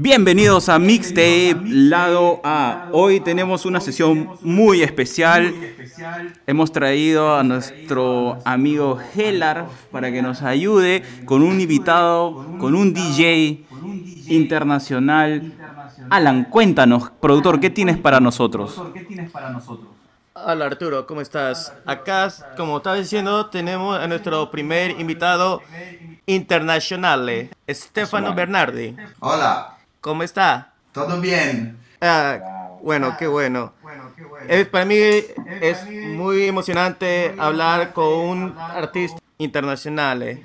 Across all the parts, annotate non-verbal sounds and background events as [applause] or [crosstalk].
Bienvenidos a Mixtape Lado A. Hoy tenemos una sesión muy especial. Hemos traído a nuestro amigo Helar para que nos ayude con un invitado, con un DJ internacional. Alan, cuéntanos, productor, ¿qué tienes para nosotros? Hola Arturo, ¿cómo estás? Acá, como estaba diciendo, tenemos a nuestro primer invitado internacional, Stefano Bernardi. Hola. ¿Cómo está? Todo bien. Ah, bueno, qué bueno. para mí es muy emocionante hablar con un artista internacional.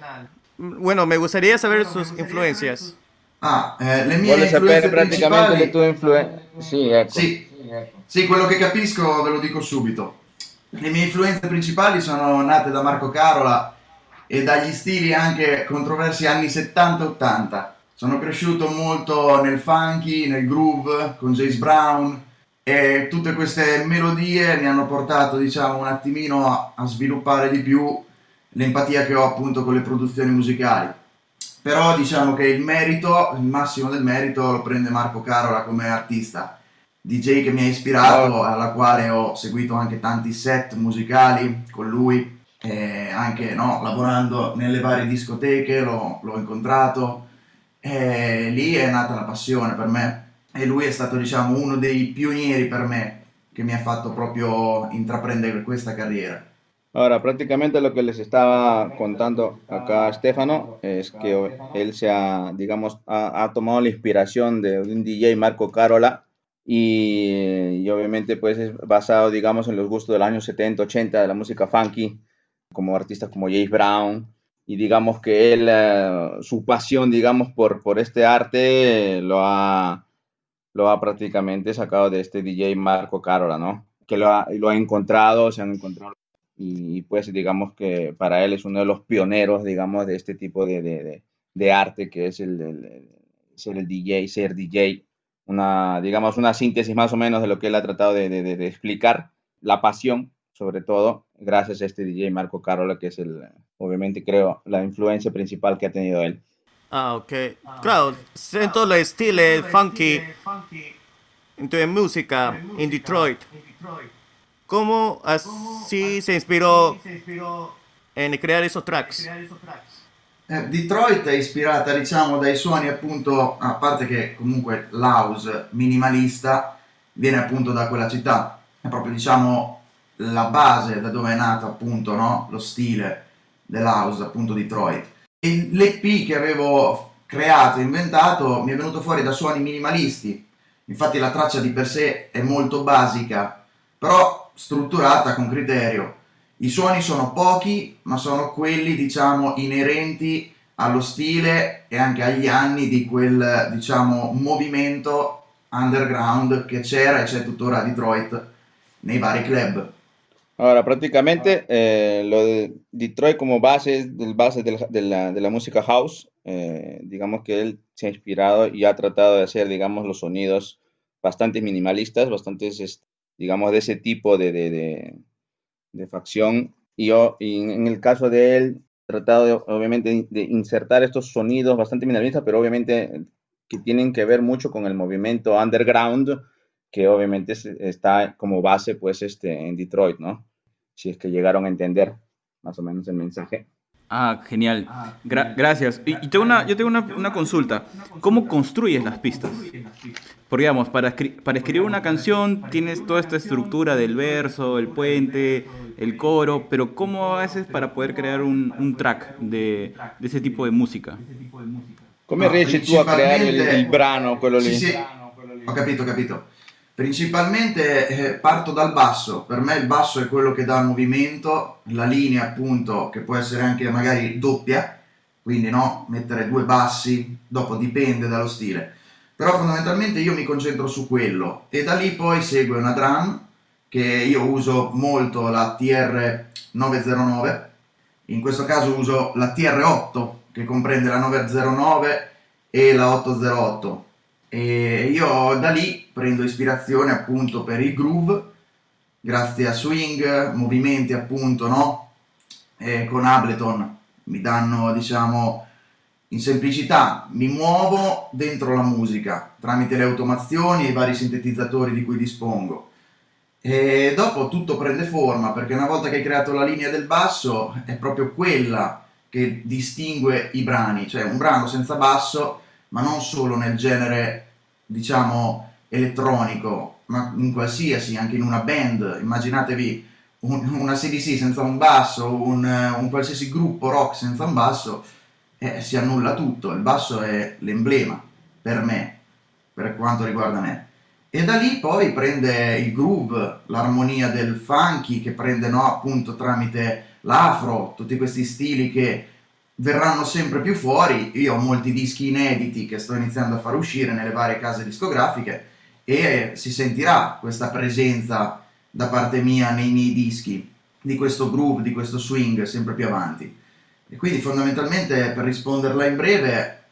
Bueno, me gustaría saber sus influencias. Ah, eh, le mie influenze praticamente le tue influenze. Sì, ecco. Sì. sì, quello che capisco ve lo dico subito. Le mie influenze principali sono nate da Marco Carola e dagli stili anche controversi anni 70-80 sono cresciuto molto nel funky, nel groove con Jace Brown e tutte queste melodie mi hanno portato diciamo un attimino a, a sviluppare di più l'empatia che ho appunto con le produzioni musicali. Però diciamo che il merito, il massimo del merito lo prende Marco Carola come artista, DJ che mi ha ispirato, alla quale ho seguito anche tanti set musicali con lui, anche no, lavorando nelle varie discoteche, l'ho, l'ho incontrato, e lì è nata la passione per me e lui è stato diciamo uno dei pionieri per me que me ha fatto proprio intraprendere questa carriera. Ahora, prácticamente lo que les estaba contando acá Stefano es que él se ha, digamos, ha, tomado la inspiración de un DJ Marco Carola y, y, obviamente pues es basado, digamos, en los gustos de los años 70, 80 de la música funky, como artistas como James Brown, y digamos que él, eh, su pasión, digamos, por, por este arte lo ha, lo ha prácticamente sacado de este DJ Marco Carola, ¿no? Que lo ha, lo ha encontrado, se han encontrado y pues digamos que para él es uno de los pioneros, digamos, de este tipo de, de, de arte que es el, el, ser el DJ, ser DJ, una, digamos, una síntesis más o menos de lo que él ha tratado de, de explicar, la pasión sobre todo gracias a este DJ Marco Carola, que es el, obviamente creo, la influencia principal que ha tenido él. Ah, ok. Claro, siento el estilo funky en tu música en Detroit. ¿Cómo así se inspiró en creare esos tracks? Eh, Detroit è ispirata diciamo dai suoni appunto, a parte che comunque l'house minimalista viene appunto da quella città, è proprio diciamo la base da dove è nato appunto no? lo stile dell'house appunto Detroit. E l'EP che avevo creato, inventato mi è venuto fuori da suoni minimalisti. Infatti la traccia di per sé è molto basica però strutturata con criterio. I suoni sono pochi ma sono quelli diciamo inerenti allo stile e anche agli anni di quel diciamo movimento underground che c'era e c'è tuttora a Detroit nei vari club Ahora, prácticamente eh, lo de Detroit como base, del base de la, de la, de la música house, eh, digamos que él se ha inspirado y ha tratado de hacer, digamos, los sonidos bastante minimalistas, bastante, digamos, de ese tipo de, de, de, facción. Y, yo, y en el caso de él, tratado de, obviamente de insertar estos sonidos bastante minimalistas, pero obviamente que tienen que ver mucho con el movimiento underground, que obviamente está como base pues este, en Detroit, ¿no? Si es que llegaron a entender más o menos el mensaje. Ah, genial. gracias. Y, tengo una, yo tengo una, una, consulta. ¿Cómo construyes las pistas? Porque, digamos, para, para escribir una canción tienes toda esta estructura del verso, el puente, el coro, pero ¿cómo haces para poder crear un, un track de, de, ese tipo de música? ¿Cómo riesci tú a crear el, el brano, quello lì? Sì, sì. Ho capito, ho capito. Principalmente eh, parto dal basso, per me il basso è quello che dà movimento, la linea appunto che può essere anche magari doppia, quindi no, mettere due bassi, dopo dipende dallo stile, però fondamentalmente io mi concentro su quello e da lì poi segue una drum che io uso molto la TR909, in questo caso uso la TR8 che comprende la 909 e la 808 e io da lì prendo ispirazione appunto per il groove, grazie a swing, movimenti appunto, no? E con Ableton mi danno, diciamo, in semplicità mi muovo dentro la musica tramite le automazioni e i vari sintetizzatori di cui dispongo. E dopo tutto prende forma perché una volta che hai creato la linea del basso è proprio quella che distingue i brani, cioè un brano senza basso, ma non solo nel genere diciamo elettronico, ma in qualsiasi, anche in una band, immaginatevi un, una CDC senza un basso, un, un qualsiasi gruppo rock senza un basso, eh, si annulla tutto, il basso è l'emblema per me, per quanto riguarda me. E da lì poi prende il groove, l'armonia del funky che prende no, appunto tramite l'afro, tutti questi stili che verranno sempre più fuori. Io ho molti dischi inediti che sto iniziando a far uscire nelle varie case discografiche e si sentirà questa presenza da parte mia nei miei dischi di questo groove, di questo swing sempre più avanti. E quindi fondamentalmente per risponderla in breve,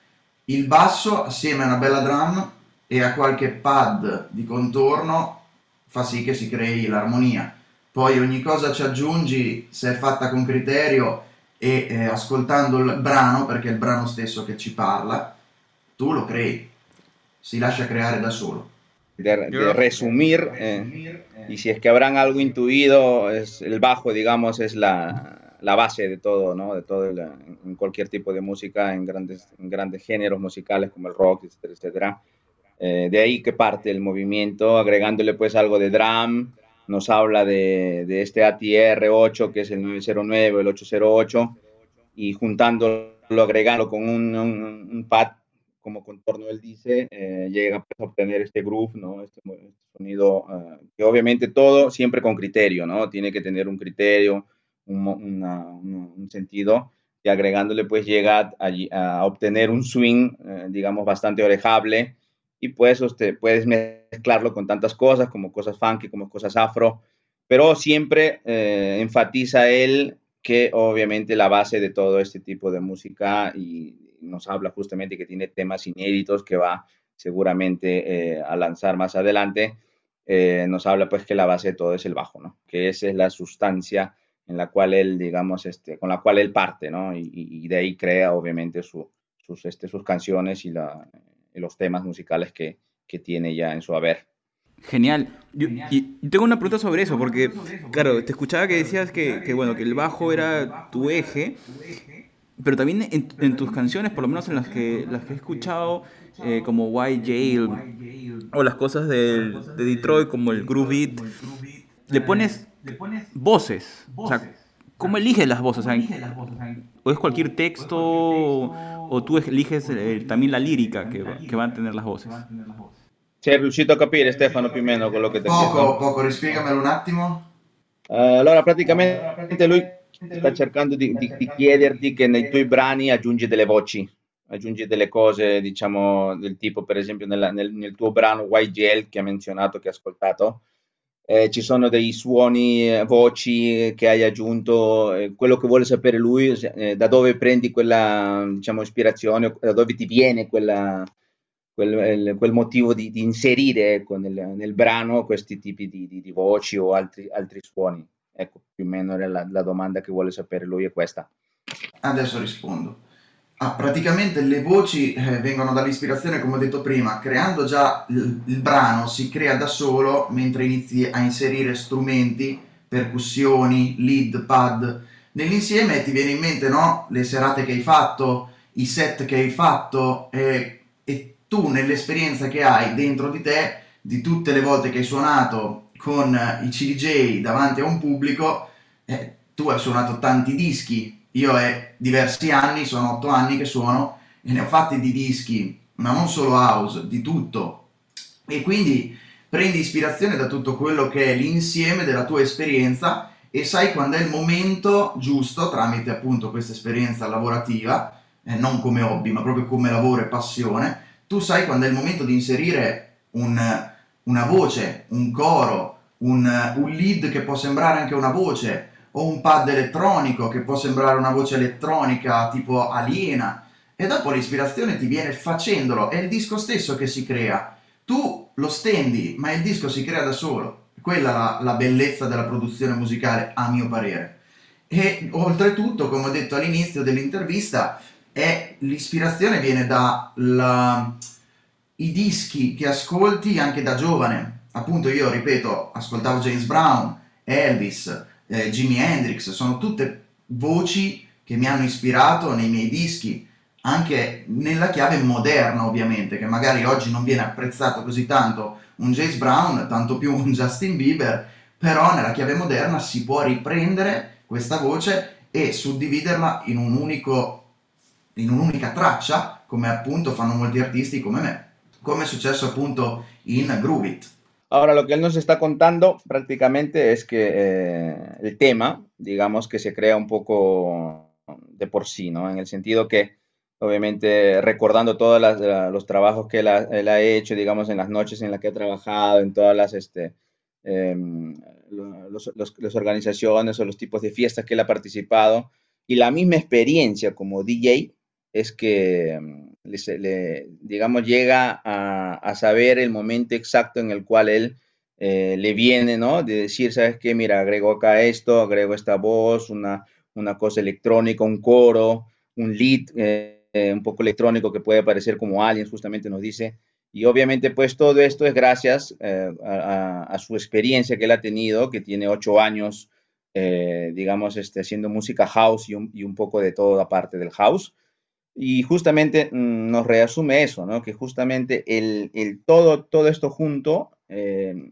il basso assieme a una bella drum e a qualche pad di contorno fa sì che si crei l'armonia. Poi ogni cosa ci aggiungi se è fatta con criterio e eh, ascoltando il brano, perché è il brano stesso che ci parla, tu lo crei, si lascia creare da solo. De, de resumir, eh, y si es que habrán algo intuido, es el bajo, digamos, es la, la base de todo, ¿no? De todo, el, en cualquier tipo de música, en grandes, en grandes géneros musicales como el rock, etcétera, etcétera. Eh, de ahí que parte el movimiento, agregándole pues algo de drum, nos habla de, de este ATR 8, que es el 909, el 808, y juntándolo, agregando con un, un, un pad como contorno él dice, eh, llega pues, a obtener este groove, ¿no? Este, este sonido, uh, que obviamente todo siempre con criterio, ¿no? Tiene que tener un criterio, un, una, un sentido y agregándole pues llega a, a obtener un swing, eh, digamos, bastante orejable y pues usted, puedes mezclarlo con tantas cosas, como cosas funky, como cosas afro, pero siempre eh, enfatiza él que obviamente la base de todo este tipo de música y nos habla justamente que tiene temas inéditos que va seguramente eh, a lanzar más adelante, eh, nos habla pues que la base de todo es el bajo, ¿no? Que esa es la sustancia en la cual él, digamos, este, con la cual él parte, ¿no? Y, y de ahí crea, obviamente, su, sus, este, sus canciones y, la, y, los temas musicales que, que, tiene ya en su haber. Genial. Yo, y tengo una pregunta sobre eso, porque, claro, te escuchaba que decías que, que, bueno, que el bajo era tu eje, pero también en, en, tus canciones, por lo menos en las que, las que he escuchado, eh, como White Jail, o las cosas de, de Detroit, como el Groove Beat, le pones voces. O sea, ¿cómo eliges las voces? O, sea, ¿O es cualquier texto o tú eliges eh, también la lírica que, que, van a tener las voces? Sei riuscito a capire Stefano più o meno quello che ti Poco, poco, rispiegamelo un attimo. Uh, allora, praticamente lui sta cercando di, di, di, chiederti che nei tuoi brani aggiungi delle voci, aggiungi delle cose, diciamo, del tipo, per esempio, nella, nel, nel, tuo brano YGL che ha menzionato, che ha ascoltato, eh, ci sono dei suoni, eh, voci che hai aggiunto, eh, quello che vuole sapere lui, eh, da dove prendi quella, diciamo, ispirazione, da dove ti viene quella, quel, quel, motivo di, di inserire ecco, nel, nel, brano questi tipi di, di, di voci o altri, altri, suoni. Ecco, più o meno la, la domanda che vuole sapere lui è questa. Adesso rispondo. Ah, praticamente le voci eh, vengono dall'ispirazione, come ho detto prima, creando già il, il, brano si crea da solo mentre inizi a inserire strumenti, percussioni, lead, pad. Nell'insieme ti viene in mente no? le serate che hai fatto, i set che hai fatto eh, e tu nell'esperienza che hai dentro di te, di tutte le volte che hai suonato con i CDJ davanti a un pubblico, eh, tu hai suonato tanti dischi, io è diversi anni, sono otto anni che suono e ne ho fatti di dischi, ma non solo house, di tutto. E quindi prendi ispirazione da tutto quello che è l'insieme della tua esperienza e sai quando è il momento giusto, tramite appunto questa esperienza lavorativa, eh, non come hobby, ma proprio come lavoro e passione, tu sai quando è il momento di inserire un, una voce, un coro, un, un lead che può sembrare anche una voce, o un pad elettronico che può sembrare una voce elettronica tipo aliena e dopo l'ispirazione ti viene facendolo, è il disco stesso che si crea. Tu lo stendi, ma il disco si crea da solo. Quella è la, la bellezza della produzione musicale, a mio parere. E oltretutto, come ho detto all'inizio dell'intervista, e l'ispirazione viene dai dischi che ascolti anche da giovane. Appunto io, ripeto, ascoltavo James Brown, Elvis, eh, Jimi Hendrix, sono tutte voci che mi hanno ispirato nei miei dischi, anche nella chiave moderna ovviamente, che magari oggi non viene apprezzato così tanto un James Brown, tanto più un Justin Bieber, però nella chiave moderna si può riprendere questa voce e suddividerla in, un unico, in un'unica traccia, come appunto fanno molti artisti come me, come è successo appunto in Groove It. Ahora, lo que él nos está contando prácticamente es que eh, el tema, digamos que se crea un poco de por sí, ¿no? En el sentido que, obviamente, recordando todos los trabajos que él ha, hecho, digamos, en las noches en las que ha trabajado, en todas las, este, em, las organizaciones o los tipos de fiestas que él ha participado, y la misma experiencia como DJ es que le, digamos, llega a, saber el momento exacto en el cual él eh, le viene, ¿no? De decir, ¿sabes qué? Mira, agrego acá esto, agrego esta voz, una, una cosa electrónica, un coro, un lead eh, eh, un poco electrónico que puede parecer como Aliens, justamente nos dice. Y obviamente, pues todo esto es gracias a, su experiencia que él ha tenido, que tiene ocho años, digamos, este, haciendo música house y un, y un poco de todo aparte del house. Y justamente mm, nos reasume eso, ¿no? Que justamente el, el todo, todo esto junto eh,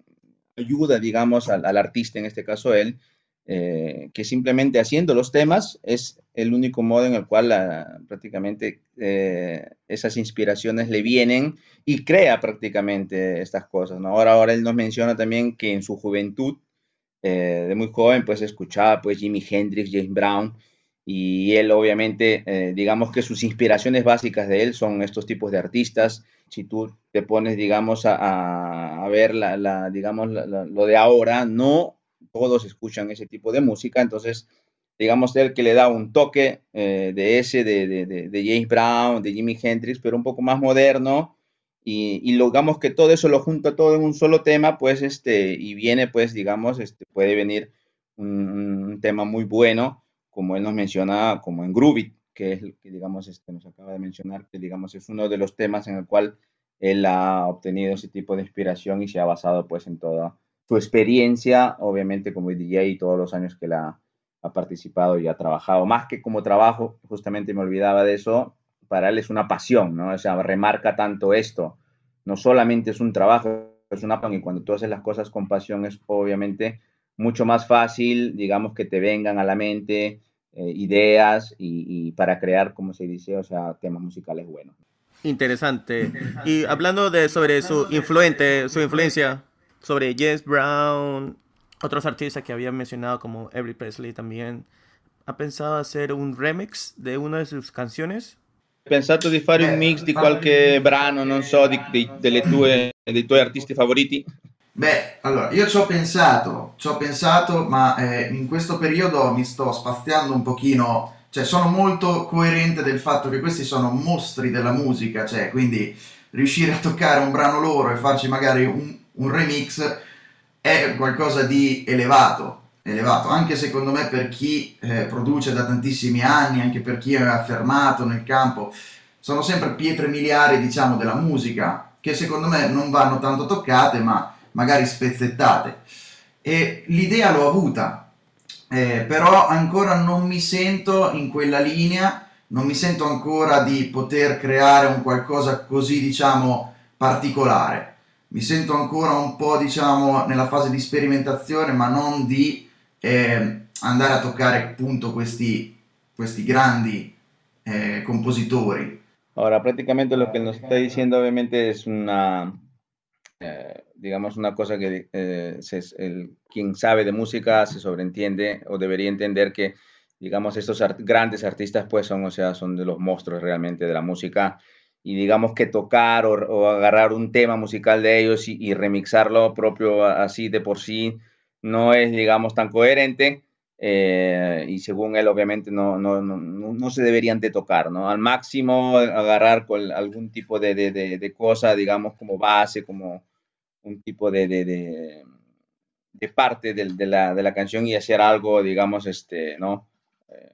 ayuda, digamos, al, artista, en este caso él, eh, que simplemente haciendo los temas es el único modo en el cual prácticamente eh, esas inspiraciones le vienen y crea prácticamente estas cosas, ¿no? Ahora, ahora él nos menciona también que en su juventud, de muy joven, pues escuchaba pues Jimi Hendrix, James Brown, y él obviamente, eh, digamos que sus inspiraciones básicas de él son estos tipos de artistas. Si tú te pones, digamos, a, ver la, digamos, lo de ahora, no todos escuchan ese tipo de música, entonces, digamos, él que le da un toque eh, de ese, de, de, James Brown, de Jimi Hendrix, pero un poco más moderno, y, y logramos que todo eso lo junta todo en un solo tema, pues, este, y viene, pues, digamos, este, puede venir un tema muy bueno como él nos menciona, como en Groovy, que es que digamos este, nos acaba de mencionar, que digamos es uno de los temas en el cual él ha obtenido ese tipo de inspiración y se ha basado pues en toda su experiencia, obviamente como DJ y todos los años que él ha, participado y ha trabajado, más que como trabajo, justamente me olvidaba de eso, para él es una pasión, ¿no? O sea, remarca tanto esto, no solamente es un trabajo, es una pasión y cuando tú haces las cosas con pasión es obviamente mucho más fácil, digamos, que te vengan a la mente eh, ideas y, para crear, como se dice, o sea, temas musicales buenos. Interesante. Y hablando de sobre su influente, su influencia sobre Jess Brown, otros artistas que había mencionado como Every Presley también, ¿ha pensado hacer un remix de una de sus canciones? pensato di fare un mix di qualche brano, non so, di, di, delle tue, dei tuoi artisti favoriti? Beh, allora, io ci ho pensato, ci ho pensato, ma eh, in questo periodo mi sto spaziando un pochino, cioè sono molto coerente del fatto che questi sono mostri della musica, cioè quindi riuscire a toccare un brano loro e farci magari un, un remix è qualcosa di elevato, elevato, anche secondo me per chi eh, produce da tantissimi anni, anche per chi è affermato nel campo, sono sempre pietre miliari, diciamo, della musica, che secondo me non vanno tanto toccate, ma magari spezzettate. E l'idea l'ho avuta, eh, però ancora non mi sento in quella linea, non mi sento ancora di poter creare un qualcosa così, diciamo, particolare. Mi sento ancora un po', diciamo, nella fase di sperimentazione, ma non di eh, andare a toccare appunto questi, questi grandi eh, compositori. Ora, praticamente lo che nos sta dicendo ovviamente es una, eh, digamos, una cosa que eh, quien sabe de música se sobreentiende o debería entender que, digamos, estos grandes artistas, pues son, o sea, son de los monstruos realmente de la música. Y digamos que tocar o, agarrar un tema musical de ellos y, remixarlo propio así de por sí no es, digamos, tan coherente. Eh, y según él, obviamente, no, no, no, no, se deberían de tocar, ¿no? Al máximo agarrar con algún tipo de, de, de cosa, digamos, como base, como, un tipo de, de, de, parte de, la, de, la, canción y hacer algo, digamos, este, ¿no? Eh,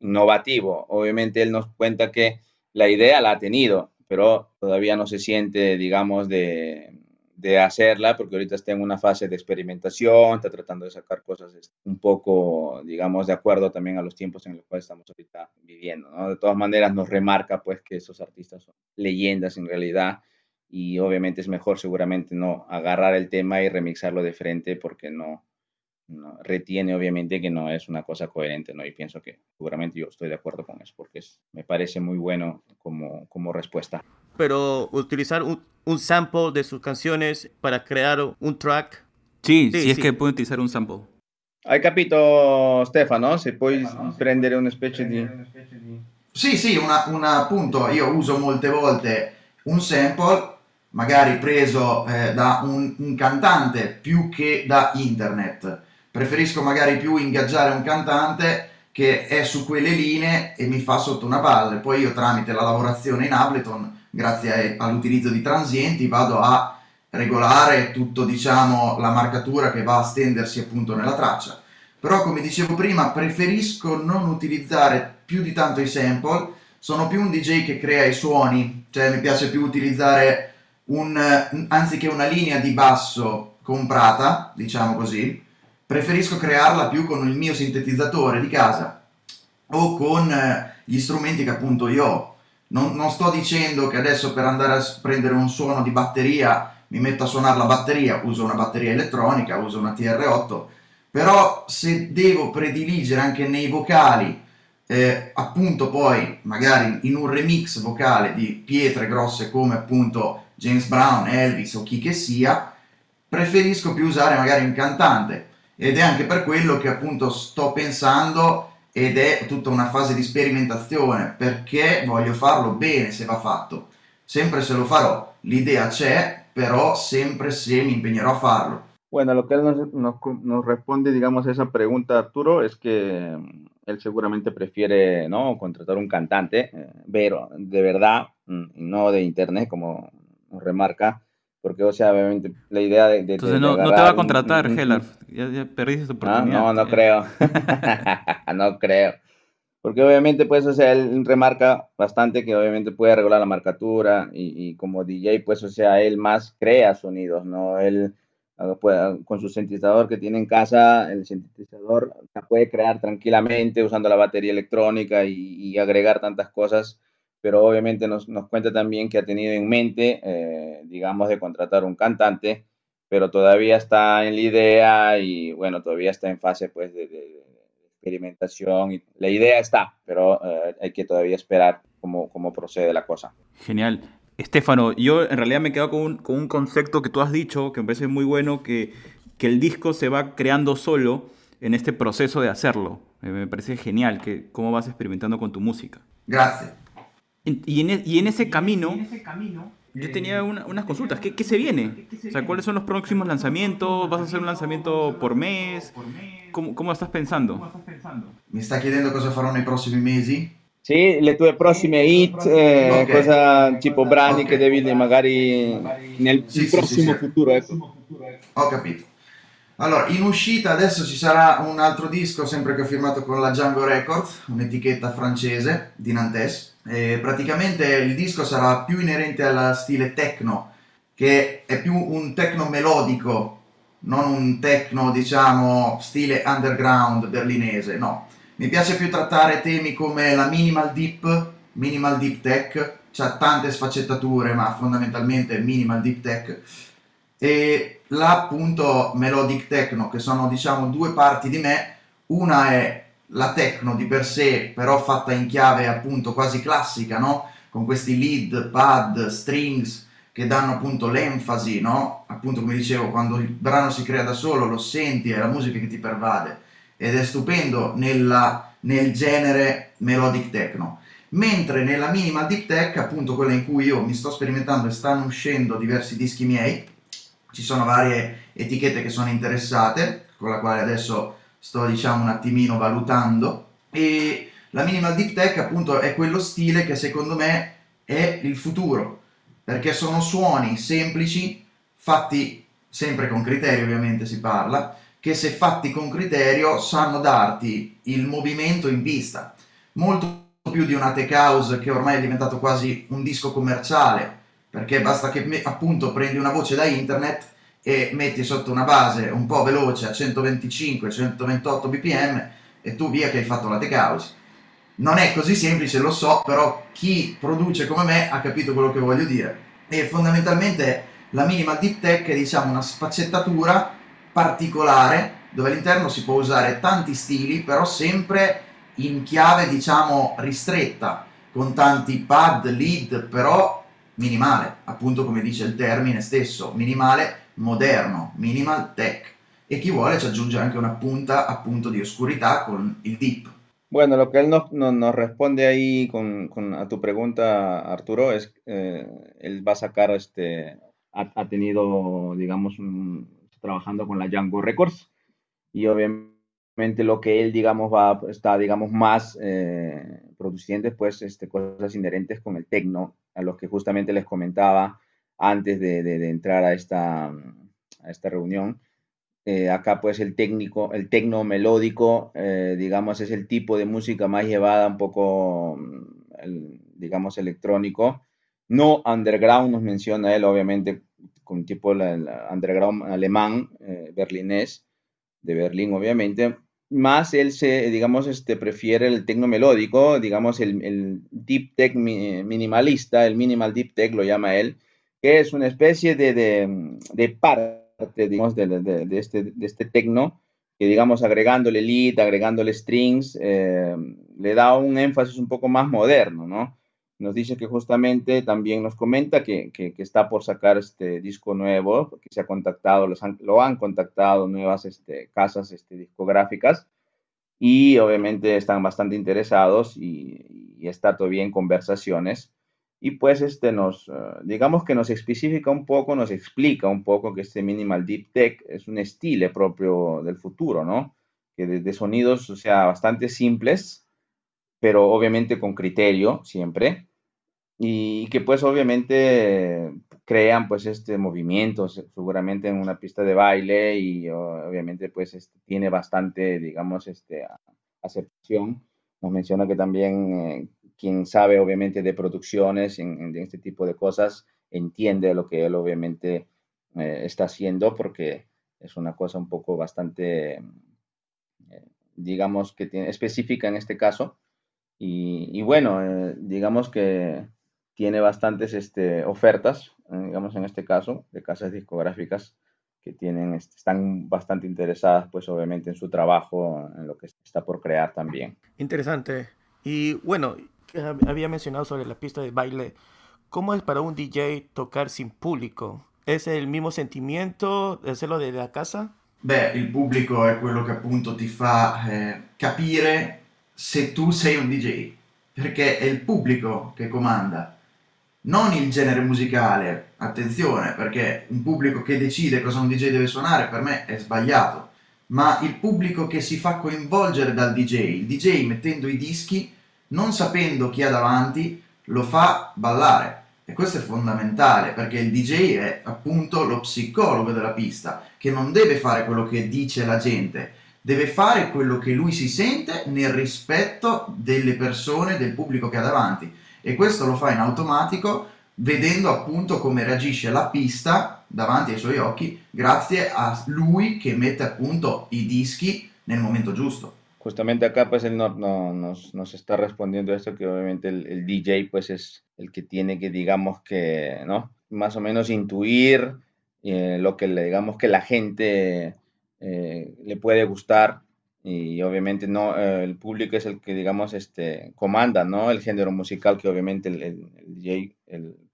innovativo. Obviamente él nos cuenta que la idea la ha tenido, pero todavía no se siente, digamos, de, de hacerla, porque ahorita está en una fase de experimentación, está tratando de sacar cosas este, un poco, digamos, de acuerdo también a los tiempos en los cuales estamos ahorita viviendo, ¿no? De todas maneras nos remarca, pues, que esos artistas son leyendas en realidad, y obviamente es mejor seguramente no agarrar el tema y remixarlo de frente porque no, no, retiene obviamente que no es una cosa coherente, ¿no? Y pienso que seguramente yo estoy de acuerdo con eso, porque es, me parece muy bueno como, como respuesta. Pero utilizar un, un, sample de sus canciones para crear un track. Sí, sí, es que puede utilizar un sample. Hai capito Stefano? Se puoi prendere una specie di... Sì, sì, una, una, appunto, io uso molte volte un sample magari preso eh, da un, un, cantante più che da internet preferisco magari più ingaggiare un cantante che è su quelle linee e mi fa sotto una base. Poi io tramite la lavorazione in Ableton, grazie all'utilizzo di transienti, vado a regolare tutto, diciamo, la marcatura che va a stendersi appunto nella traccia. Però come dicevo prima, preferisco non utilizzare più di tanto i sample, sono più un DJ che crea i suoni, cioè mi piace più utilizzare un, anziché una linea di basso comprata, diciamo così, preferisco crearla più con il mio sintetizzatore di casa o con eh, gli strumenti che appunto io ho. Non, non, sto dicendo che adesso per andare a prendere un suono di batteria mi metto a suonare la batteria, uso una batteria elettronica, uso una TR8, però se devo prediligere anche nei vocali, eh, appunto poi magari in un remix vocale di pietre grosse come appunto James Brown, Elvis o chi che sia, preferisco più usare magari un cantante ed è anche per quello che appunto sto pensando ed è tutta una fase di sperimentazione perché voglio farlo bene se va fatto. Sempre se lo farò, l'idea c'è, però sempre se mi impegnerò a farlo. Bueno, lo que él nos, nos, nos, responde, digamos, a esa pregunta, Arturo, es que mm, él seguramente prefiere ¿no? contratar un cantante, eh, pero de verdad, mm, no de internet, como nos remarca, porque, o sea, obviamente, la idea de... de Entonces no, no, te va a contratar, Heller. Ya, ya, perdiste tu oportunidad. No, no, no creo. [laughs] no creo. Porque obviamente, pues, o sea, él remarca bastante que obviamente puede regular la marcatura y, y como DJ, pues, o sea, él más crea sonidos, ¿no? Él con su sintetizador que tiene en casa, el sintetizador la puede crear tranquilamente usando la batería electrónica y, y agregar tantas cosas pero obviamente nos, nos cuenta también que ha tenido en mente, eh, digamos, de contratar un cantante, pero todavía está en la idea y bueno, todavía está en fase pues de, de, experimentación. Y la idea está, pero eh, hay que todavía esperar cómo, cómo procede la cosa. Genial. Estefano, yo en realidad me quedo con un, con un concepto que tú has dicho, que me parece muy bueno, que, que el disco se va creando solo en este proceso de hacerlo. Me parece genial que cómo vas experimentando con tu música. Gracias. Y en, e, y en ese camino, en ese camino yo tenía una, unas consultas. ¿Qué, ¿Qué, se viene? O sea, ¿cuáles son los próximos lanzamientos? ¿Vas a hacer un lanzamiento por mes? ¿Cómo, cómo estás pensando? Mi sta chiedendo cosa farò nei prossimi mesi? Sì, le tue prossime hit, eh, okay. cosa tipo brani okay. che devi magari nel sì, prossimo sì, futuro. Ecco. Ho capito. Allora, in uscita adesso ci sarà un altro disco, sempre che ho firmato con la Django Records, un'etichetta francese di Nantes. E praticamente il disco sarà più inerente al stile techno, che è più un techno melodico, non un techno, diciamo, stile underground berlinese, no. Mi piace più trattare temi come la minimal deep, minimal deep tech, c'ha tante sfaccettature, ma fondamentalmente minimal deep tech e là appunto melodic techno che sono diciamo due parti di me una è la techno di per sé però fatta in chiave appunto quasi classica no? Con questi lead pad strings che danno appunto l'enfasi no? Appunto come dicevo quando il brano si crea da solo lo senti è la musica che ti pervade. Ed è stupendo nella, nel genere melodic techno. Mentre nella minimal deep tech appunto quella in cui io mi sto sperimentando e stanno uscendo diversi dischi miei ci sono varie etichette che sono interessate, con la quale adesso sto diciamo un attimino valutando e la minimal deep tech appunto è quello stile che secondo me è il futuro, perché sono suoni semplici, fatti sempre con criterio ovviamente si parla, che se fatti con criterio sanno darti il movimento in pista. molto più di una tech house che ormai è diventato quasi un disco commerciale, perché basta che appunto prendi una voce da internet e metti sotto una base un po' veloce a 125-128 bpm e tu via che hai fatto la house. Non è così semplice, lo so, però chi produce come me ha capito quello che voglio dire. E fondamentalmente la minimal deep tech è diciamo una sfaccettatura particolare dove all'interno si può usare tanti stili, però sempre in chiave diciamo ristretta, con tanti pad, lead, però minimale, appunto come dice il termine stesso, minimale moderno, minimal tech. E chi vuole ci aggiunge anche una punta appunto di oscurità con il deep. Bueno, lo que él nos, responde ahí con, con, a tu pregunta, Arturo, es eh, él va a sacar, este, ha, ha tenido, digamos, un, trabajando con la Django Records y obviamente lo que él, digamos, va, está, digamos, más eh, produciendo, pues, este, cosas inherentes con el tecno, a los que justamente les comentaba antes de, de, entrar a esta, a esta reunión. Eh, acá pues el técnico, el tecno melódico, eh, digamos, es el tipo de música más llevada un poco, mm, digamos, electrónico. No underground, nos menciona él, obviamente, con tipo el underground alemán, eh, berlinés, de Berlín, obviamente. Más él se, digamos, este, prefiere el tecno melódico, digamos, el, el deep tech minimalista, el minimal deep tech lo llama él, que es una especie de, de, de parte, digamos, de, de, este, este tecno, que digamos, agregándole lead, agregándole strings, eh, le da un énfasis un poco más moderno, ¿no? Nos dice que justamente también nos comenta que, que, que está por sacar este disco nuevo, que se ha contactado, los han, lo han contactado nuevas este, casas este, discográficas y obviamente están bastante interesados y, y está todavía en conversaciones y pues este nos, uh, digamos que nos especifica un poco, nos explica un poco que este minimal deep tech es un estilo propio del futuro, ¿no? Que de, de, sonidos, o sea, bastante simples, pero obviamente con criterio siempre, y que pues obviamente crean pues este movimiento seguramente en una pista de baile y obviamente pues este, tiene bastante, digamos, este, aceptación. Nos menciona que también eh, quien sabe obviamente de producciones en, en, este tipo de cosas entiende lo que él obviamente eh, está haciendo porque es una cosa un poco bastante, eh, digamos que tiene, específica en este caso. Y, y bueno, eh, digamos que tiene bastantes este, ofertas, eh, digamos en este caso, de casas discográficas que tienen, este, están bastante interesadas pues obviamente en su trabajo, en lo que está por crear también. Interesante. Y bueno, había mencionado sobre la pista de baile. ¿Cómo es para un DJ tocar sin pubblico? ¿Es il mismo sentimento di hacerlo desde casa? Beh, il pubblico è quello che appunto ti fa eh, capire se tu sei un DJ, perché è il pubblico che comanda, non il genere musicale. Attenzione, perché un pubblico che decide cosa un DJ deve suonare per me è sbagliato, ma il pubblico che si fa coinvolgere dal DJ, il DJ mettendo i dischi non sapendo chi ha davanti, lo fa ballare. E questo è fondamentale perché il DJ è appunto lo psicologo della pista, che non deve fare quello che dice la gente, deve fare quello che lui si sente nel rispetto delle persone, del pubblico che ha davanti. E questo lo fa in automatico vedendo appunto come reagisce la pista davanti ai suoi occhi grazie a lui che mette appunto i dischi nel momento giusto. Justamente acá pues él no, no, nos, nos, está respondiendo esto que obviamente el, el, DJ pues es el que tiene que digamos que, ¿no? Más o menos intuir eh, lo que le digamos que la gente eh, le puede gustar y obviamente no, eh, el público es el que digamos este, comanda, ¿no? El género musical que obviamente el, el, el DJ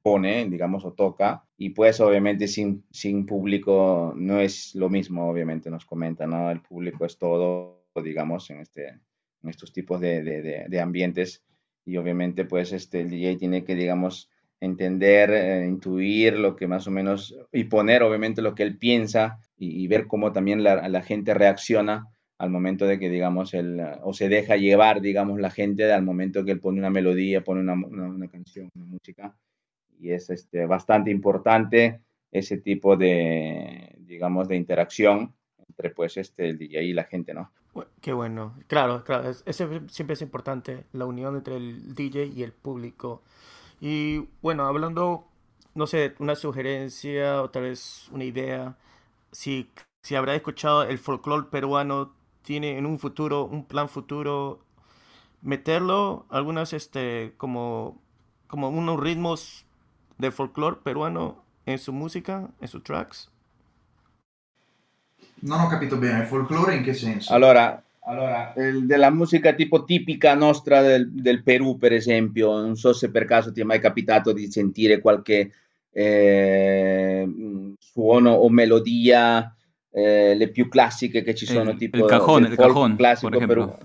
pone, digamos, o toca y pues obviamente sin, sin público no es lo mismo, obviamente nos comenta, ¿no? El público es todo digamos, en, este, en estos tipos de, de, de, ambientes. Y obviamente, pues, este, el DJ tiene que, digamos, entender, eh, intuir lo que más o menos, y poner, obviamente, lo que él piensa y, y ver cómo también la, la, gente reacciona al momento de que, digamos, él, o se deja llevar, digamos, la gente al momento que él pone una melodía, pone una, una, una canción, una música. Y es este, bastante importante ese tipo de, digamos, de interacción entre, pues, este, el DJ y la gente, ¿no? Qué bueno. Claro, claro. Ese siempre es importante, la unión entre el DJ y el público. Y bueno, hablando, no sé, una sugerencia o tal vez una idea, si, si habrá escuchado el folclore peruano, tiene en un futuro, un plan futuro, meterlo, algunas, este, como, como unos ritmos de folclore peruano en su música, en sus tracks. Non ho capito bene, il folklore in che senso? Allora, allora della musica tipo tipica nostra del, del, Perù, per esempio, non so se per caso ti è mai capitato di sentire qualche eh, suono o melodia, eh, le più classiche che ci sono, il, tipo il cajon, il cajon, classico per Perù.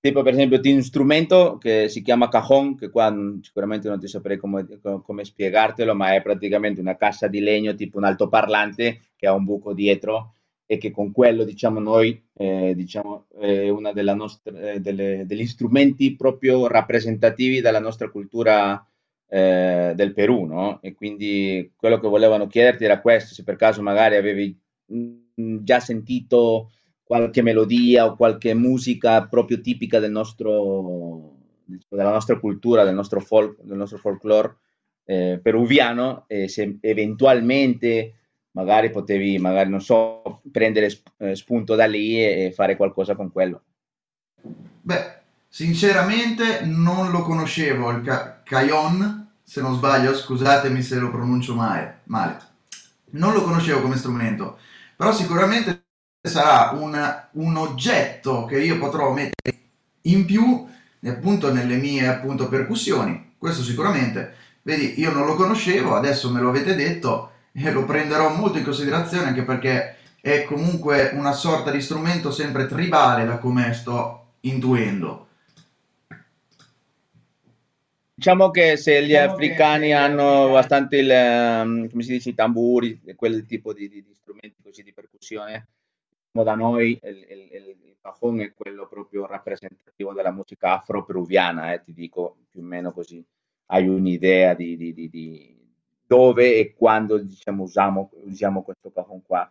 Tipo per esempio di un strumento che si chiama cajon, che qua sicuramente non ti saprei come, come spiegartelo, ma è praticamente una cassa di legno tipo un altoparlante che ha un buco dietro e che con quello diciamo noi eh, diciamo è uno eh, degli strumenti proprio rappresentativi della nostra cultura eh, del Perù no? e quindi quello che volevano chiederti era questo se per caso magari avevi mh, già sentito qualche melodia o qualche musica proprio tipica del nostro della nostra cultura del nostro folk del nostro folklore eh, peruviano e se eventualmente magari potevi, magari non so, prendere eh, spunto da lì e fare qualcosa con quello. Beh, sinceramente non lo conoscevo, il ca- Cayon, se non sbaglio, scusatemi se lo pronuncio male, male. Non lo conoscevo come strumento, però sicuramente sarà un, un oggetto che io potrò mettere in più appunto nelle mie appunto percussioni, questo sicuramente. Vedi, io non lo conoscevo, adesso me lo avete detto, e lo prenderò molto in considerazione anche perché è comunque una sorta di strumento sempre tribale da come sto intuendo. Diciamo che se gli diciamo africani che... hanno bastante il, ehm, come si dice, i tamburi, quel tipo di, di, di strumenti così di percussione, da noi il, il, il cajon è quello proprio rappresentativo della musica afro-peruviana, eh, ti dico più o meno così, hai un'idea di, di, di dove e quando diciamo, usiamo, usiamo questo cajon qua.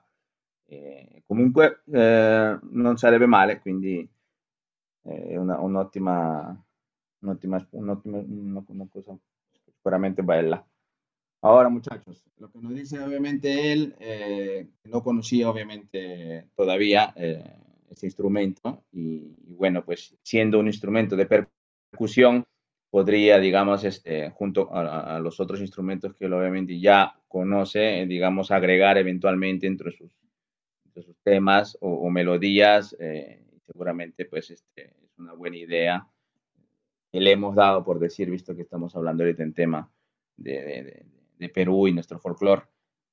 E comunque eh, non sarebbe male, quindi è una, un'ottima, un'ottima, un'ottima una, una cosa sicuramente bella. Ahora, muchachos, lo que nos dice obviamente él, eh, no conocía obviamente todavía eh, este instrumento y, y, bueno, pues siendo un instrumento de percusión, podría, digamos, este, junto a, los otros instrumentos que él obviamente ya conoce, eh, digamos, agregar eventualmente entre sus, sus temas o, melodías. Eh, seguramente, pues, este, es una buena idea. Le hemos dado, por decir, visto que estamos hablando ahorita en tema de, de, Perú y nuestro folclore,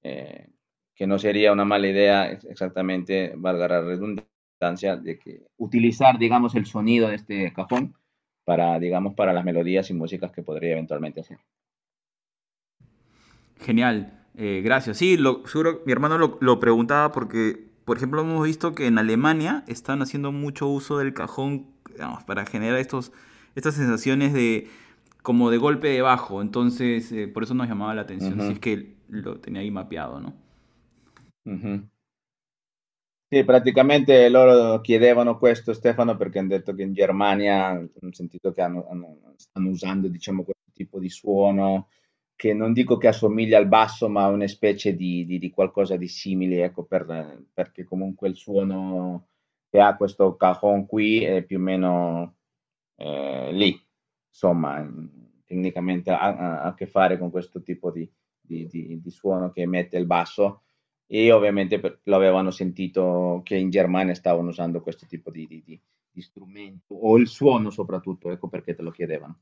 eh, que no sería una mala idea exactamente, valga la redundancia, de que utilizar, digamos, el sonido de este cajón para, digamos, para las melodías y músicas que podría eventualmente hacer. Genial, eh, gracias. Sí, lo, seguro mi hermano lo, lo, preguntaba porque, por ejemplo, hemos visto que en Alemania están haciendo mucho uso del cajón digamos, para generar estos, estas sensaciones de como de golpe de bajo. Entonces, eh, por eso nos llamaba la atención, uh -huh. si es que lo tenía ahí mapeado, ¿no? Uh -huh. Sì, praticamente loro chiedevano questo Stefano perché hanno detto che in Germania hanno sentito che hanno, hanno, stanno usando diciamo questo tipo di suono che non dico che assomiglia al basso ma una specie di, di, di qualcosa di simile ecco per, perché comunque il suono che ha questo cajon qui è più o meno eh, lì. Insomma tecnicamente ha, ha, a che fare con questo tipo di, di suono che emette il basso e ovviamente lo avevano sentito che in Germania stavano usando questo tipo di, di, di, strumento o il suono soprattutto, ecco perché te lo chiedevano.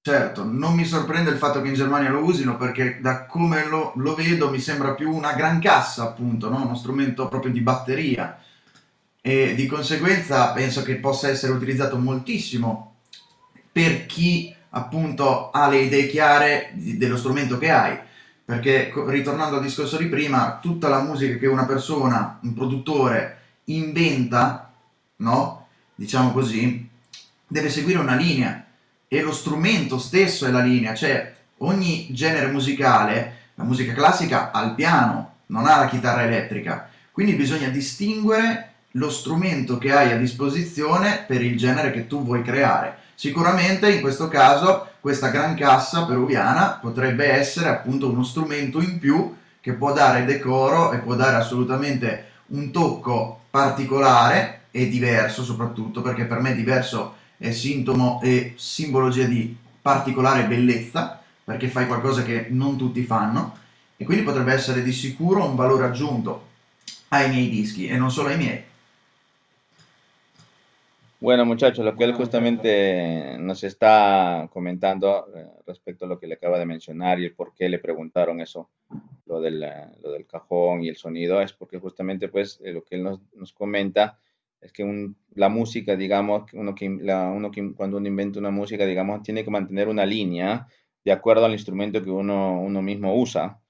Certo, non mi sorprende il fatto che in Germania lo usino perché da come lo, lo vedo mi sembra più una gran cassa appunto, no? uno strumento proprio di batteria e di conseguenza penso che possa essere utilizzato moltissimo per chi appunto ha le idee chiare dello strumento che hai perché ritornando al discorso di prima, tutta la musica che una persona, un produttore inventa, no? Diciamo così, deve seguire una linea e lo strumento stesso è la linea, cioè ogni genere musicale, la musica classica ha il piano, non ha la chitarra elettrica, quindi bisogna distinguere lo strumento che hai a disposizione per il genere che tu vuoi creare. Sicuramente in questo caso questa gran cassa peruviana potrebbe essere appunto uno strumento in più che può dare decoro e può dare assolutamente un tocco particolare e diverso soprattutto perché per me diverso è sintomo e simbologia di particolare bellezza perché fai qualcosa che non tutti fanno e quindi potrebbe essere di sicuro un valore aggiunto ai miei dischi e non solo ai miei. Bueno, muchachos, lo que él justamente nos está comentando eh, respecto a lo que le acaba de mencionar y el por qué le preguntaron eso, lo del, eh, lo del cajón y el sonido, es porque justamente pues eh, lo que él nos, nos comenta es que la música, digamos, uno que, la, uno que cuando uno inventa una música, digamos, tiene que mantener una línea de acuerdo al instrumento que uno, uno mismo usa,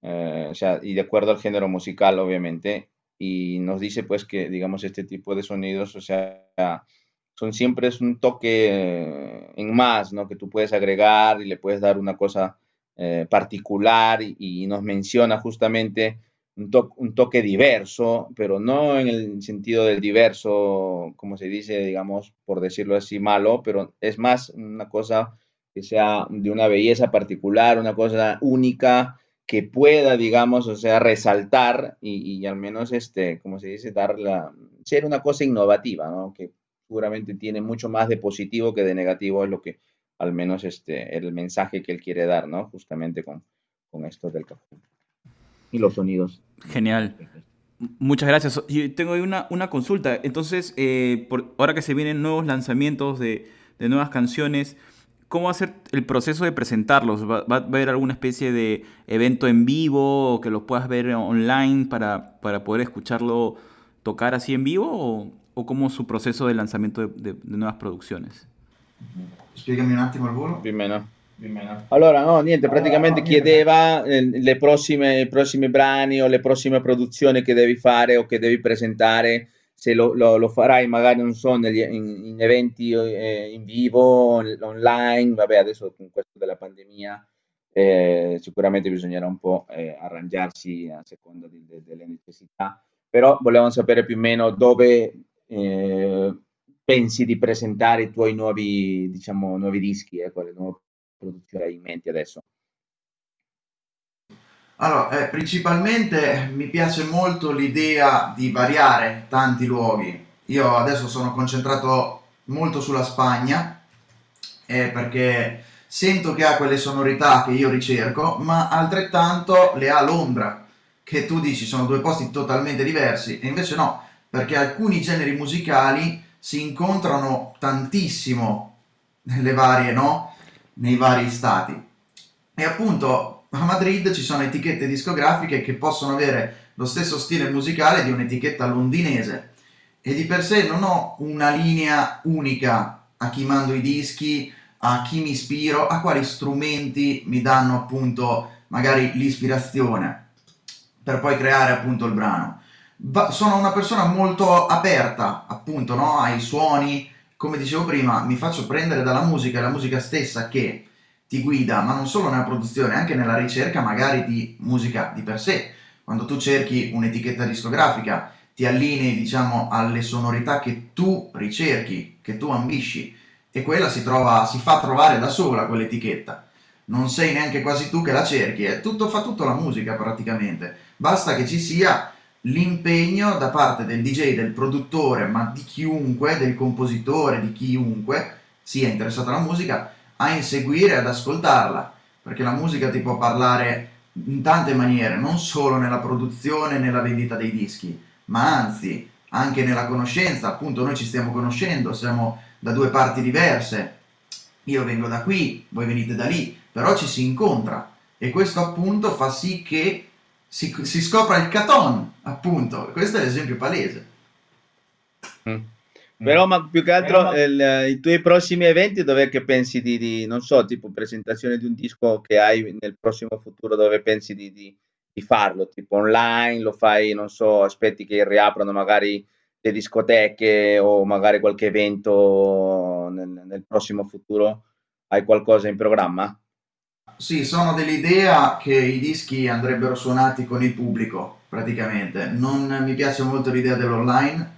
o sea, y de acuerdo al género musical, obviamente, y nos dice pues que, digamos, este tipo de sonidos, o sea, son siempre es un toque en más, ¿no? Que tú puedes agregar y le puedes dar una cosa eh, particular y, nos menciona justamente un, un, toque diverso, pero no en el sentido del diverso, como se dice, digamos, por decirlo así, malo, pero es más una cosa que sea de una belleza particular, una cosa única, que pueda, digamos, o sea, resaltar y, y al menos, este, como se dice, dar la, ser una cosa innovativa, ¿no? Que seguramente tiene mucho más de positivo que de negativo, es lo que al menos este, el mensaje que él quiere dar, ¿no? Justamente con, con esto del café. Y los sonidos. Genial. Muchas gracias. Y tengo una, una consulta. Entonces, eh, por, ahora que se vienen nuevos lanzamientos de, de, nuevas canciones, ¿cómo va a ser el proceso de presentarlos? ¿Va, ¿Va, a haber alguna especie de evento en vivo o que los puedas ver online para, para poder escucharlo tocar así en vivo? O, o cómo su processo di lanzamento di nuove produzioni? Spiegami un attimo al volo. Più o meno. Allora, no, niente, praticamente no, chiedeva eh, le prossime, i prossimi brani o le prossime produzioni che devi fare o che devi presentare, se lo, lo, lo farai magari, non so, negli, in, in, eventi eh, in vivo, online, vabbè, adesso con questo della pandemia eh, sicuramente bisognerà un po' eh, arrangiarsi a seconda di, de, delle necessità, però volevamo sapere più o meno dove eh, pensi di presentare i tuoi nuovi, diciamo, nuovi dischi, eh, quale nuova produzione hai in mente adesso? Allora, eh, principalmente mi piace molto l'idea di variare tanti luoghi. Io adesso sono concentrato molto sulla Spagna eh, perché sento che ha quelle sonorità che io ricerco, ma altrettanto le ha Londra, che tu dici sono due posti totalmente diversi, e invece no, perché alcuni generi musicali si incontrano tantissimo nelle varie, no? nei vari stati. E appunto a Madrid ci sono etichette discografiche che possono avere lo stesso stile musicale di un'etichetta londinese e di per sé non ho una linea unica a chi mando i dischi, a chi mi ispiro, a quali strumenti mi danno appunto magari l'ispirazione per poi creare appunto il brano sono una persona molto aperta appunto no? ai suoni, come dicevo prima, mi faccio prendere dalla musica, è la musica stessa che ti guida, ma non solo nella produzione, anche nella ricerca magari di musica di per sé. Quando tu cerchi un'etichetta discografica, ti allinei diciamo alle sonorità che tu ricerchi, che tu ambisci e quella si trova, si fa trovare da sola quell'etichetta. Non sei neanche quasi tu che la cerchi, è tutto, fa tutto la musica praticamente. Basta che ci sia l'impegno da parte del DJ, del produttore, ma di chiunque, del compositore, di chiunque sia interessato alla musica, a inseguire, ad ascoltarla, perché la musica ti può parlare in tante maniere, non solo nella produzione, nella vendita dei dischi, ma anzi anche nella conoscenza, appunto noi ci stiamo conoscendo, siamo da due parti diverse, io vengo da qui, voi venite da lì, però ci si incontra. E questo appunto fa sì che si, si scopre il Caton, appunto. Questo è l'esempio palese. Mm. Però, ma più che altro, ma... il, i tuoi prossimi eventi, dove che pensi di, di, non so, tipo presentazione di un disco che hai nel prossimo futuro, dove pensi di, di, di farlo? Tipo online, lo fai, non so, aspetti che riaprono magari le discoteche o magari qualche evento nel, nel prossimo futuro? Hai qualcosa in programma? Sì, sono dell'idea che i dischi andrebbero suonati con il pubblico, praticamente. Non mi piace molto l'idea dell'online,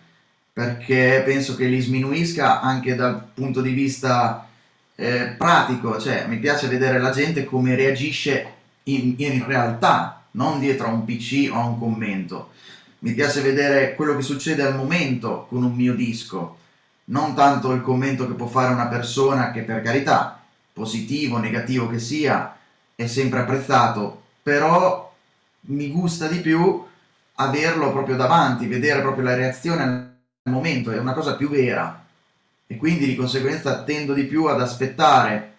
perché penso che li sminuisca anche dal punto di vista eh, pratico, cioè mi piace vedere la gente come reagisce in, in realtà, non dietro a un PC o a un commento. Mi piace vedere quello che succede al momento con un mio disco, non tanto il commento che può fare una persona che per carità, positivo negativo che sia, è sempre apprezzato, però mi gusta di più averlo proprio davanti, vedere proprio la reazione al momento, è una cosa più vera e quindi di conseguenza tendo di più ad aspettare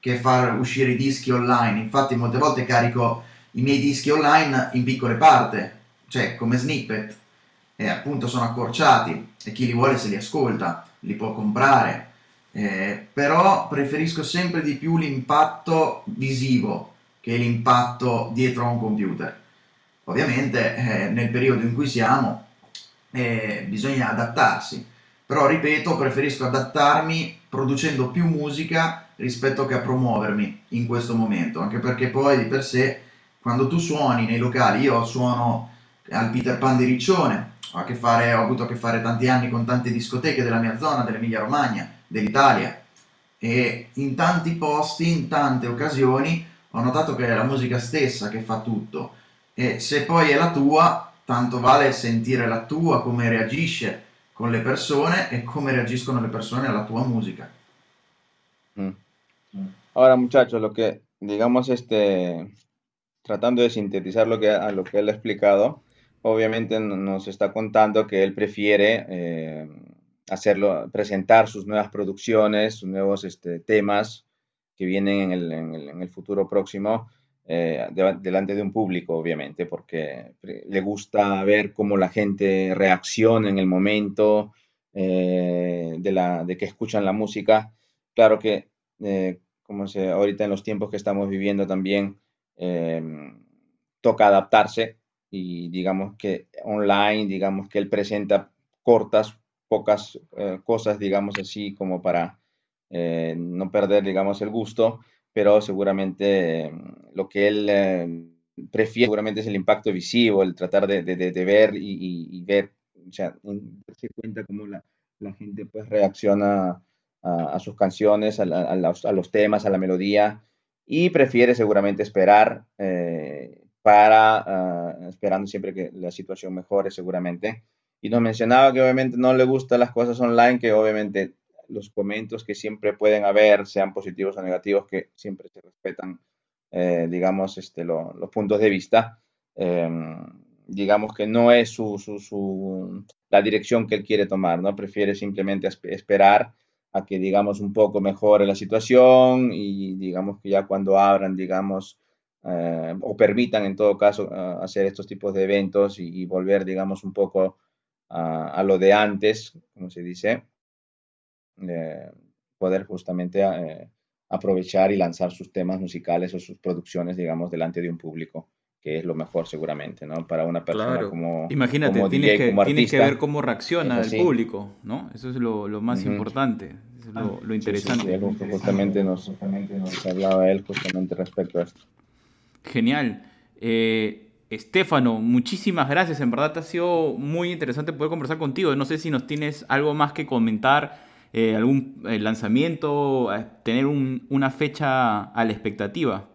che far uscire i dischi online. Infatti molte volte carico i miei dischi online in piccole parti, cioè come snippet, e appunto sono accorciati e chi li vuole se li ascolta, li può comprare. Eh, però preferisco sempre di più l'impatto visivo che l'impatto dietro a un computer. Ovviamente eh, nel periodo in cui siamo eh, bisogna adattarsi, però ripeto, preferisco adattarmi producendo più musica rispetto che a promuovermi in questo momento, anche perché poi di per sé quando tu suoni nei locali, io suono al Peter Pan di Riccione, ho, fare, ho avuto a che fare tanti anni con tante discoteche della mia zona, dell'Emilia Romagna, dell'Italia e in tanti posti, in tante occasioni ho notato che è la musica stessa che fa tutto e se poi è la tua, tanto vale sentire la tua, come reagisce con le persone e come reagiscono le persone alla tua música. Mm. Ahora, muchachos, lo que, digamos, este, tratando de sintetizar lo que, a lo que él ha explicado, obviamente nos está contando que él prefiere eh, hacerlo, presentar sus nuevas producciones, sus nuevos este, temas que vienen en el, en el futuro próximo, eh, delante de un público, obviamente, porque le gusta ver cómo la gente reacciona en el momento eh, de, la, de que escuchan la música. Claro que, eh, como se, ahorita en los tiempos que estamos viviendo también, toca adaptarse y digamos que online, digamos que él presenta cortas, pocas cosas, digamos así, como para no perder, digamos, el gusto pero seguramente mm, lo que él eh, prefiere seguramente es el impacto visivo, el tratar de, ver y, ver, o sea, darse cuenta cómo la, gente pues reacciona a, sus canciones, a, los, temas, a la melodía y prefiere seguramente esperar eh, para, ah, esperando siempre que la situación mejore seguramente. Y nos mencionaba que obviamente no le gustan las cosas online, que obviamente los comentarios que siempre pueden haber, sean positivos o negativos, que siempre se respetan, eh, digamos, este, los puntos de vista. Em, digamos que no es su, su, la dirección que él quiere tomar, ¿no? Prefiere simplemente esperar a que, digamos, un poco mejore la situación y, digamos, que ya cuando abran, digamos, eh, o permitan en todo caso hacer estos tipos de eventos y, volver, digamos, un poco a, a, lo de antes, como se dice, eh, poder justamente eh, aprovechar y lanzar sus temas musicales o sus producciones, digamos, delante de un público, que es lo mejor seguramente, ¿no? Para una persona como Imagínate, tienes, que, tienes que ver cómo reacciona el público, ¿no? Eso es lo, lo más importante, es lo, lo interesante. justamente, nos, nos hablaba él justamente respecto a esto. Genial. Eh, Estefano, muchísimas gracias. En verdad te ha sido muy interesante poder conversar contigo. No sé si nos tienes algo más que comentar eh, algún eh, lanzamento, tener un, una fecha all'aspettativa?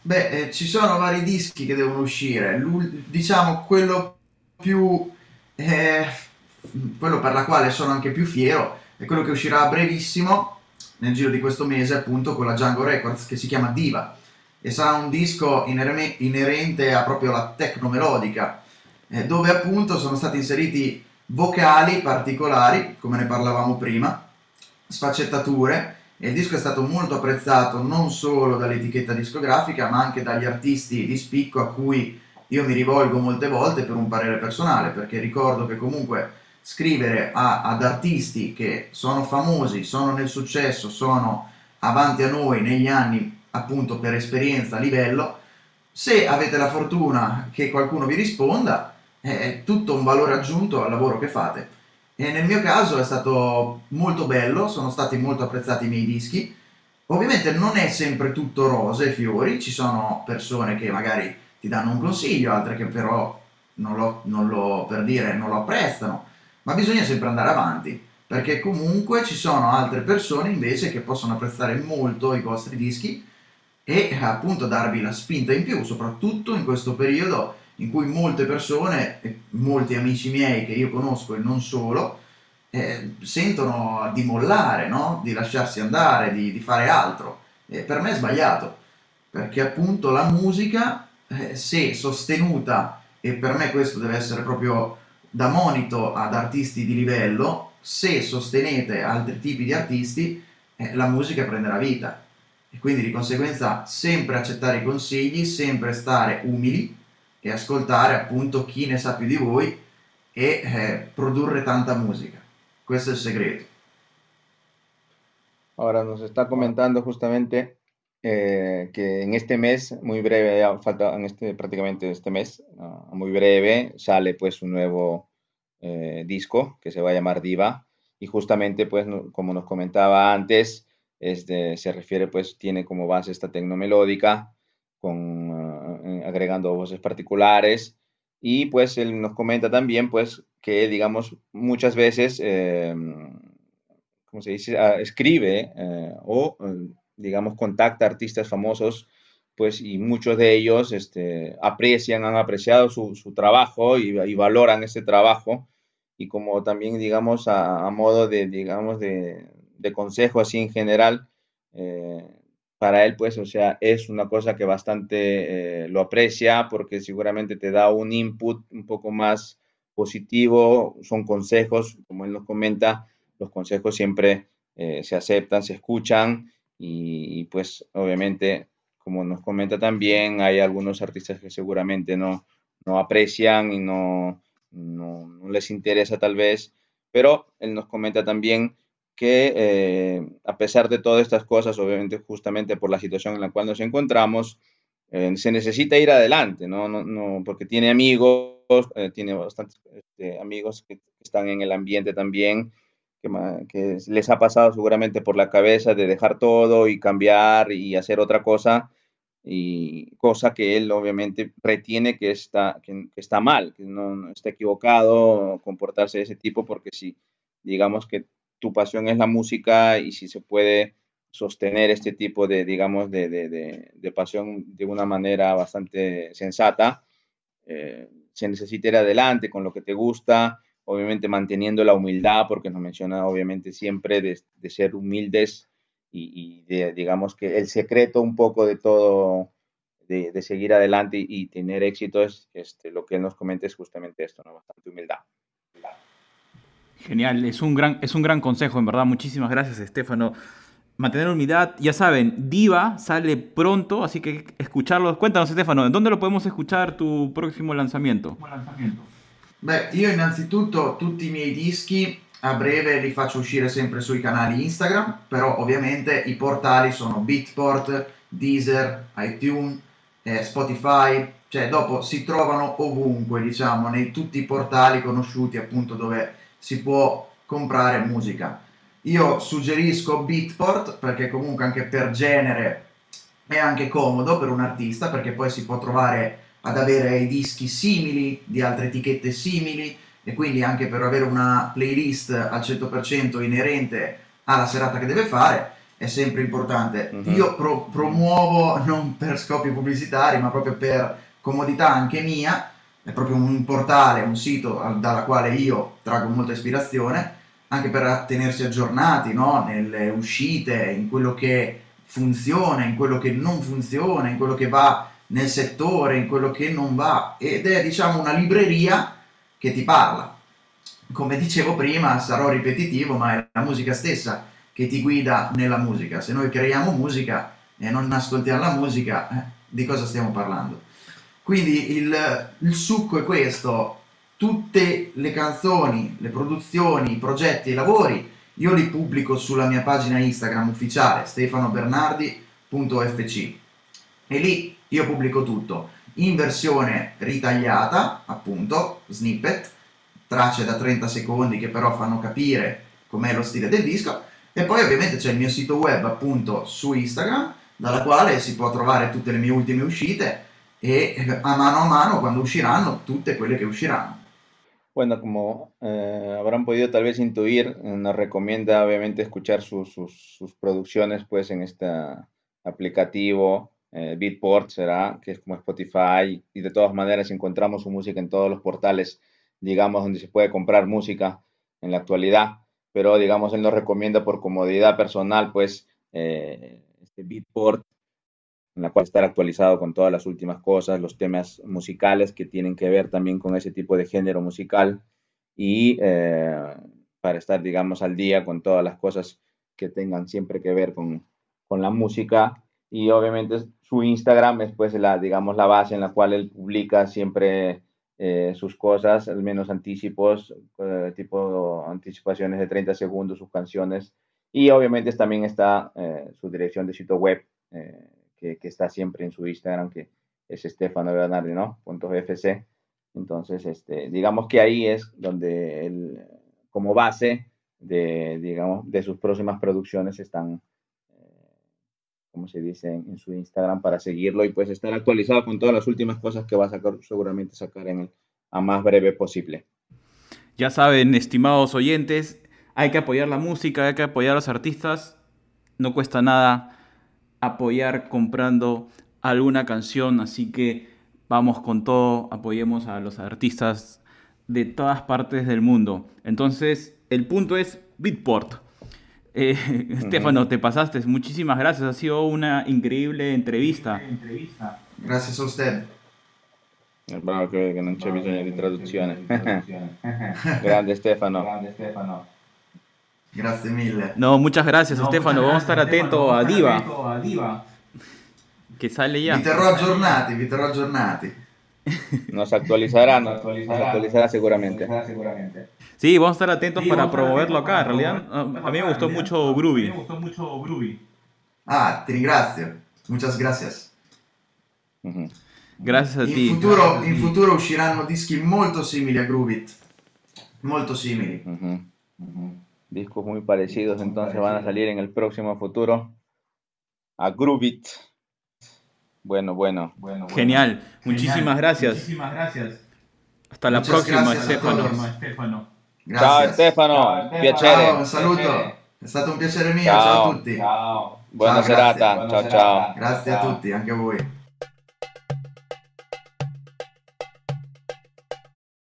Beh, eh, ci sono vari dischi che devono uscire. diciamo quello più. Eh, quello per la quale sono anche più fiero è quello che uscirà a brevissimo, nel giro di questo mese, appunto con la Django Records, che si chiama Diva. E sarà un disco inerente a proprio la tecno melodica, eh, dove appunto sono stati inseriti vocali particolari, come ne parlavamo prima, sfaccettature, e il disco è stato molto apprezzato non solo dall'etichetta discografica, ma anche dagli artisti di spicco a cui io mi rivolgo molte volte per un parere personale, perché ricordo che comunque scrivere a, ad artisti che sono famosi, sono nel successo, sono avanti a noi negli anni appunto per esperienza livello, se avete la fortuna che qualcuno vi risponda, è tutto un valore aggiunto al lavoro che fate. E nel mio caso è stato molto bello, sono stati molto apprezzati i miei dischi. Ovviamente non è sempre tutto rose e fiori, ci sono persone che magari ti danno un consiglio, altre che però non lo, non lo per dire non lo apprezzano. ma bisogna sempre andare avanti, perché comunque ci sono altre persone invece che possono apprezzare molto i vostri dischi e appunto darvi la spinta in più, soprattutto in questo periodo in cui molte persone, molti amici miei che io conosco e non solo, eh, sentono di mollare, no? di lasciarsi andare, di, di fare altro. E per me è sbagliato, perché appunto la musica, eh, se sostenuta, e per me questo deve essere proprio da monito ad artisti di livello, se sostenete altri tipi di artisti, eh, la musica prenderà vita. E quindi di conseguenza sempre accettare i consigli, sempre stare umili e ascoltare appunto chi ne sa più di voi e eh, produrre tanta musica. Questo è il segreto. Ahora nos está comentando justamente eh, que en este mes, muy breve, falta en este prácticamente este uh, muy breve, sale pues un nuevo eh, disco que se va a llamar Diva y justamente pues como nos comentaba antes, este, se refiere pues tiene como base esta tecnomelódica con uh, agregando voces particulares y pues él nos comenta también pues que digamos muchas veces eh, como se dice uh, escribe eh, o digamos, contacta artistas famosos, pues, y muchos de ellos este, aprecian, han apreciado su, trabajo y, valoran ese trabajo. Y como también, digamos, a modo de, digamos, de, de, consejo así en general, eh, para él, pues, o sea, es una cosa que bastante eh, lo aprecia porque seguramente te da un input un poco más positivo, son consejos, como él nos comenta, los consejos siempre eh, se aceptan, se escuchan y, pues obviamente, como nos comenta también, hay algunos artistas que seguramente no, no aprecian y no, no, no, les interesa tal vez, pero él nos comenta también que eh, a pesar de todas estas cosas, obviamente justamente por la situación en la cual nos encontramos, eh, se necesita ir adelante, ¿no? no, no porque tiene amigos, eh, tiene bastantes este, amigos que están en el ambiente también que, les ha pasado seguramente por la cabeza de dejar todo y cambiar y hacer otra cosa, y cosa que él obviamente retiene que está, que, está mal, que no, está equivocado comportarse de ese tipo, porque si digamos que tu pasión es la música y si se puede sostener este tipo de, digamos, de, de, de, pasión de una manera bastante sensata, eh, se necesita ir adelante con lo que te gusta, obviamente manteniendo la humildad, porque nos menciona obviamente siempre de, de ser humildes y, y, de, digamos que el secreto un poco de todo, de, de seguir adelante y, y, tener éxito es este, lo que él nos comenta es justamente esto, ¿no? bastante humildad. Genial, es un, gran, es un gran consejo, en verdad. Muchísimas gracias, Estefano. Mantener humildad, ya saben, Diva sale pronto, así que escucharlo. Cuéntanos, Estefano, ¿dónde lo podemos escuchar tu próximo lanzamiento? lanzamiento. Beh, io innanzitutto tutti i miei dischi a breve li faccio uscire sempre sui canali Instagram, però ovviamente i portali sono Beatport, Deezer, iTunes, eh, Spotify, cioè dopo si trovano ovunque, diciamo, nei tutti i portali conosciuti appunto dove si può comprare musica. Io suggerisco Beatport perché comunque anche per genere è anche comodo per un artista perché poi si può trovare ad avere i dischi simili di altre etichette simili e quindi anche per avere una playlist al 100% inerente alla serata che deve fare è sempre importante. Uh-huh. Io pro- promuovo non per scopi pubblicitari ma proprio per comodità anche mia, è proprio un portale, un sito dalla quale io traggo molta ispirazione anche per tenersi aggiornati no? nelle uscite, in quello che funziona, in quello che non funziona, in quello che va nel settore, in quello che non va ed è diciamo una libreria che ti parla. Come dicevo prima, sarò ripetitivo, ma è la musica stessa che ti guida nella musica. Se noi creiamo musica e non ascoltiamo la musica, eh, di cosa stiamo parlando? Quindi il, il succo è questo, tutte le canzoni, le produzioni, i progetti, i lavori, io li pubblico sulla mia pagina Instagram ufficiale, stefanobernardi.fc e lì io pubblico tutto. In versione ritagliata, appunto, snippet, tracce da 30 secondi che però fanno capire com'è lo stile del disco. E poi ovviamente c'è il mio sito web appunto su Instagram dalla quale si può trovare tutte le mie ultime uscite e a mano a mano quando usciranno tutte quelle che usciranno. Bueno, como eh, habrán podido tal vez intuir, nos recomienda obviamente escuchar sus, sus, producciones pues en este aplicativo eh, Beatport, será, que es como Spotify, y de todas maneras encontramos su música en todos los portales, digamos, donde se puede comprar música en la actualidad, pero digamos, él nos recomienda por comodidad personal pues eh, este Beatport en la cual estar actualizado con todas las últimas cosas, los temas musicales que tienen que ver también con ese tipo de género musical y eh, para estar, digamos, al día con todas las cosas que tengan siempre que ver con, con la música. Y obviamente su Instagram es pues la, digamos, la base en la cual él publica siempre eh, sus cosas, al menos anticipos, eh, tipo anticipaciones de 30 segundos, sus canciones. Y obviamente también está su dirección de sitio web que, está siempre en su Instagram, que es Stefano ¿no? Punto FC. Entonces, este, digamos que ahí es donde él, como base de, digamos, de sus próximas producciones están, eh, como se dice, en, su Instagram para seguirlo y pues estar actualizado con todas las últimas cosas que va a sacar, seguramente sacar en el a más breve posible. Ya saben, estimados oyentes, hay que apoyar la música, hay que apoyar a los artistas, no cuesta nada apoyar comprando alguna canción, así que vamos con todo, apoyemos a los artistas de todas partes del mundo. Entonces, el punto es Beatport. Eh, [laughs] Estefano, te pasaste, muchísimas gracias, ha sido una increíble entrevista. Gracias a usted. Bravo que, no c'è bisogno di traduzione. Grande Stefano. Grande Stefano. Gracias mille. No, muchas gracias, Estefano. Vamos a estar atentos a Diva. Que sale ya. Vi terrò aggiornati, vi terrò aggiornati. Nos actualizará, nos actualizará, seguramente. Sí, vamos a estar atentos para promoverlo acá. En realidad, a mí me gustó mucho Groovy. Ah, te ringrazio. Muchas gracias. Gracias a ti. In futuro, in futuro usciranno dischi molto simili a Groovit. Molto simili. Discos muy parecidos, entonces van a salir en el próximo futuro. A Groovit. Bueno, bueno. bueno Genial. Muchísimas gracias. Muchísimas gracias. Hasta la próxima, Stefano. Ciao Stefano, piacere. Ciao, un saluto. È stato un piacere mio, ciao, ciao a tutti. Ciao. Buona ciao, serata, ciao ciao. Grazie a tutti, anche a voi.